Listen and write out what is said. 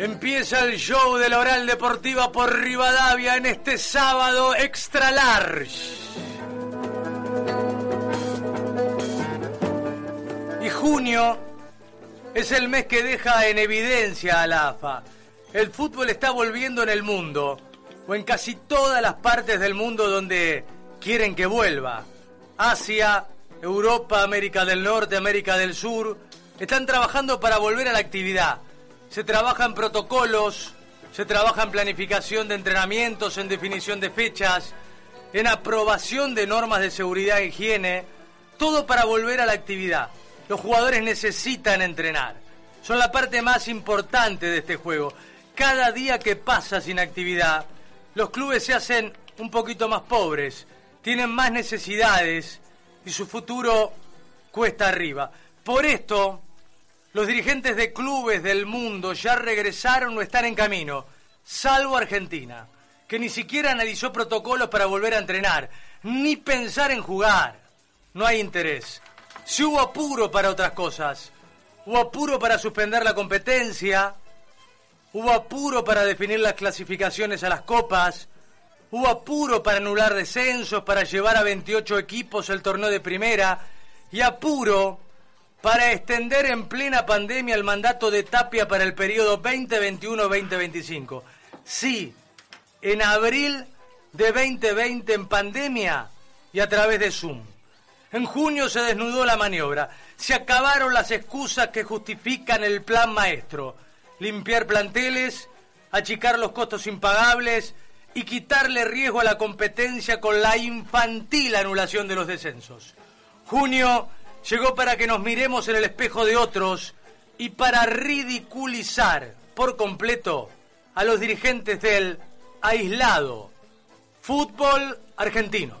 Empieza el show de la Oral Deportiva por Rivadavia en este sábado extra large. Y junio es el mes que deja en evidencia a la AFA. El fútbol está volviendo en el mundo, o en casi todas las partes del mundo donde quieren que vuelva. Asia, Europa, América del Norte, América del Sur, están trabajando para volver a la actividad se trabaja en protocolos, se trabaja en planificación de entrenamientos, en definición de fechas, en aprobación de normas de seguridad e higiene, todo para volver a la actividad. Los jugadores necesitan entrenar. Son la parte más importante de este juego. Cada día que pasa sin actividad, los clubes se hacen un poquito más pobres, tienen más necesidades y su futuro cuesta arriba. Por esto, los dirigentes de clubes del mundo ya regresaron o están en camino, salvo Argentina, que ni siquiera analizó protocolos para volver a entrenar, ni pensar en jugar. No hay interés. Si hubo apuro para otras cosas, hubo apuro para suspender la competencia, hubo apuro para definir las clasificaciones a las copas, hubo apuro para anular descensos, para llevar a 28 equipos el torneo de primera, y apuro para extender en plena pandemia el mandato de Tapia para el periodo 2021-2025. Sí, en abril de 2020 en pandemia y a través de Zoom. En junio se desnudó la maniobra. Se acabaron las excusas que justifican el plan maestro. Limpiar planteles, achicar los costos impagables y quitarle riesgo a la competencia con la infantil anulación de los descensos. Junio llegó para que nos miremos en el espejo de otros y para ridiculizar por completo a los dirigentes del aislado fútbol argentino.